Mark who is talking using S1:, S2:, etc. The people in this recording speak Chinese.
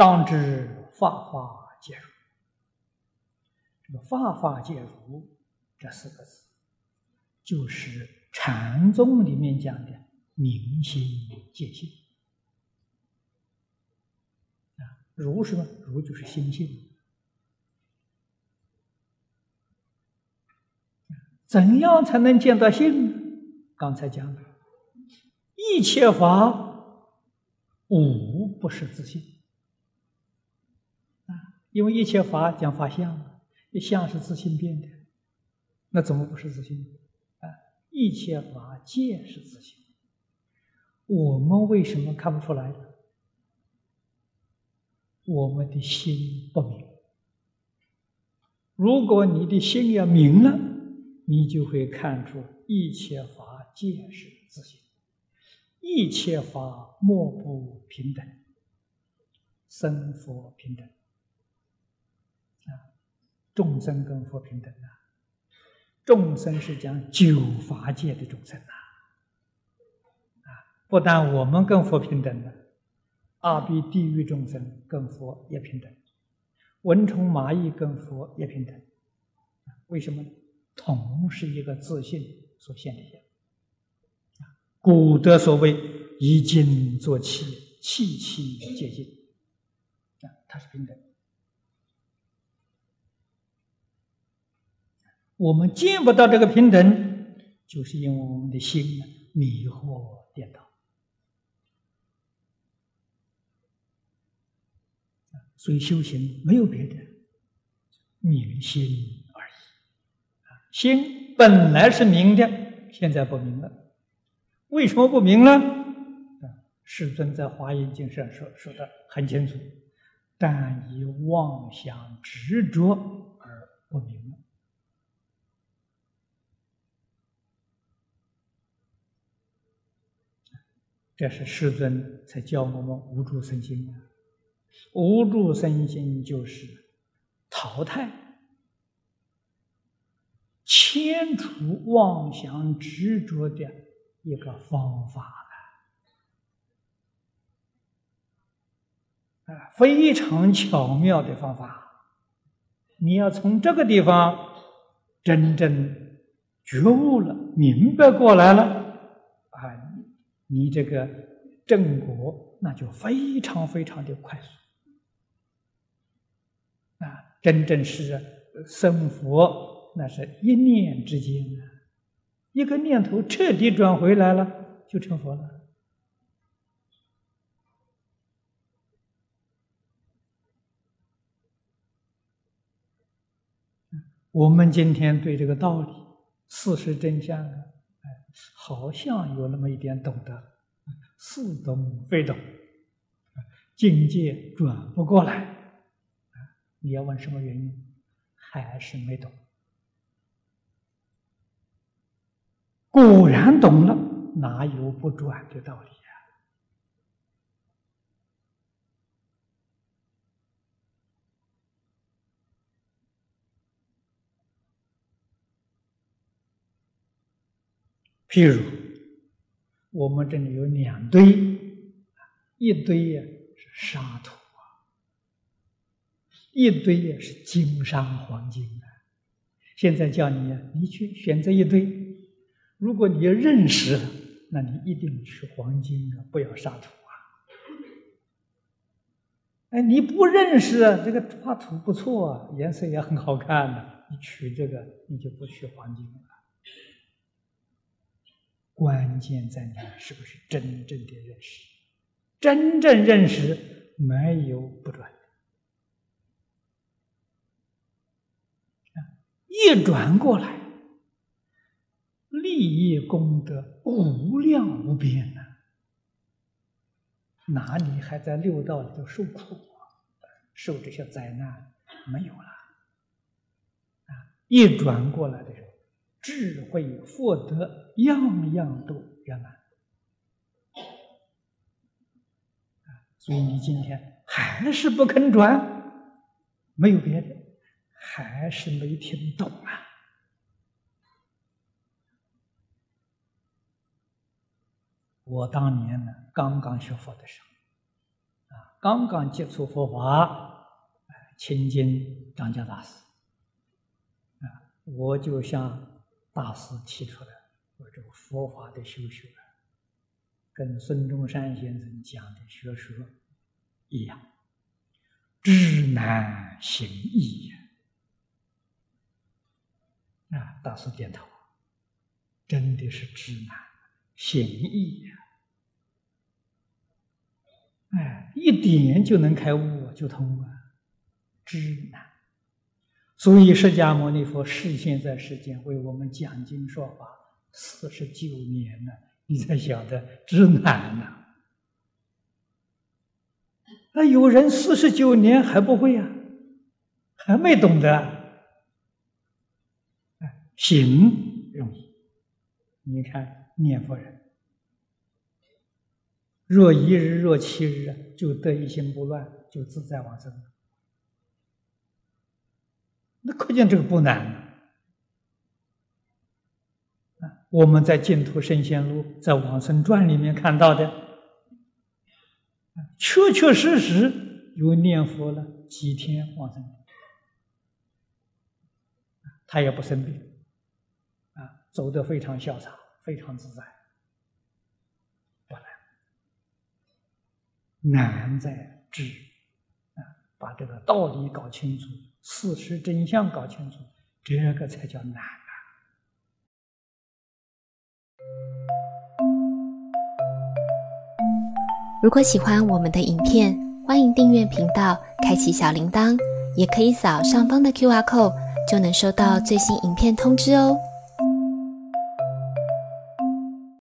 S1: 当知法法皆如。这个“法法皆如”这四个字，就是禅宗里面讲的明心见性。啊，如什么？如就是心性。怎样才能见到性呢？刚才讲了，一切法无不是自性，因为一切法讲法相，一相是自性变的，那怎么不是自性啊？一切法皆是自性，我们为什么看不出来？我们的心不明。如果你的心要明了。你就会看出一切法皆是自性，一切法莫不平等，生佛平等，众生跟佛平等啊，众生是讲九法界的众生呐，啊，不但我们跟佛平等的，阿鼻地狱众生跟佛也平等，蚊虫蚂蚁跟佛也平等，为什么呢？同是一个自信所现的现，古德所谓“以精作气，气气皆精”，啊，它是平等。我们见不到这个平等，就是因为我们的心迷惑颠倒，所以修行没有别的，明心而已。心本来是明的，现在不明了。为什么不明呢？啊，世尊在《华严经》上说说的很清楚，但以妄想执着而不明。这是世尊才教我们无住身心的，无住身心就是淘汰。迁除妄想执着的一个方法了，啊，非常巧妙的方法。你要从这个地方真正觉悟了、明白过来了，你这个正果那就非常非常的快速，啊，真正是生佛。那是一念之间啊，一个念头彻底转回来了，就成佛了。我们今天对这个道理、事实真相啊，好像有那么一点懂得，似懂非懂，境界转不过来！你要问什么原因，还是没懂。果然懂了，哪有不转的道理呀？譬如，我们这里有两堆，一堆呀是沙土啊，一堆呀是金沙黄金啊。现在叫你，你去选择一堆。如果你要认识，那你一定取黄金啊，不要沙土啊。哎，你不认识，这个沙土不错啊，颜色也很好看的，你取这个，你就不取黄金了。关键在你是不是真正的认识？真正认识，没有不转的。一转过来。利益功德无量无边呐，哪里还在六道里头受苦啊？受这些灾难没有了啊！一转过来的时候，智慧福德样样都圆满！所以你今天还是不肯转，没有别的，还是没听懂啊！我当年呢，刚刚学佛的时候，啊，刚刚接触佛法，亲近张家大师，啊，我就向大师提出了我这个佛法的修学，跟孙中山先生讲的学说一样，知难行易呀。啊，大师点头，真的是知难行易呀。哎，一点就能开悟，就通啊，知难。所以释迦牟尼佛示现在世间为我们讲经说法四十九年了，你才晓得知难呐。那有人四十九年还不会呀，还没懂得。行容易，你看念佛人。若一日，若七日，就得一心不乱，就自在往生。那可见这个不难啊！我们在《净土圣贤录》在《往生传》里面看到的，确确实实有念佛了几天往生，他也不生病，啊，走得非常潇洒，非常自在不。难在知啊，把这个道理搞清楚，事实真相搞清楚，这个才叫难啊！
S2: 如果喜欢我们的影片，欢迎订阅频道，开启小铃铛，也可以扫上方的 Q R code，就能收到最新影片通知哦。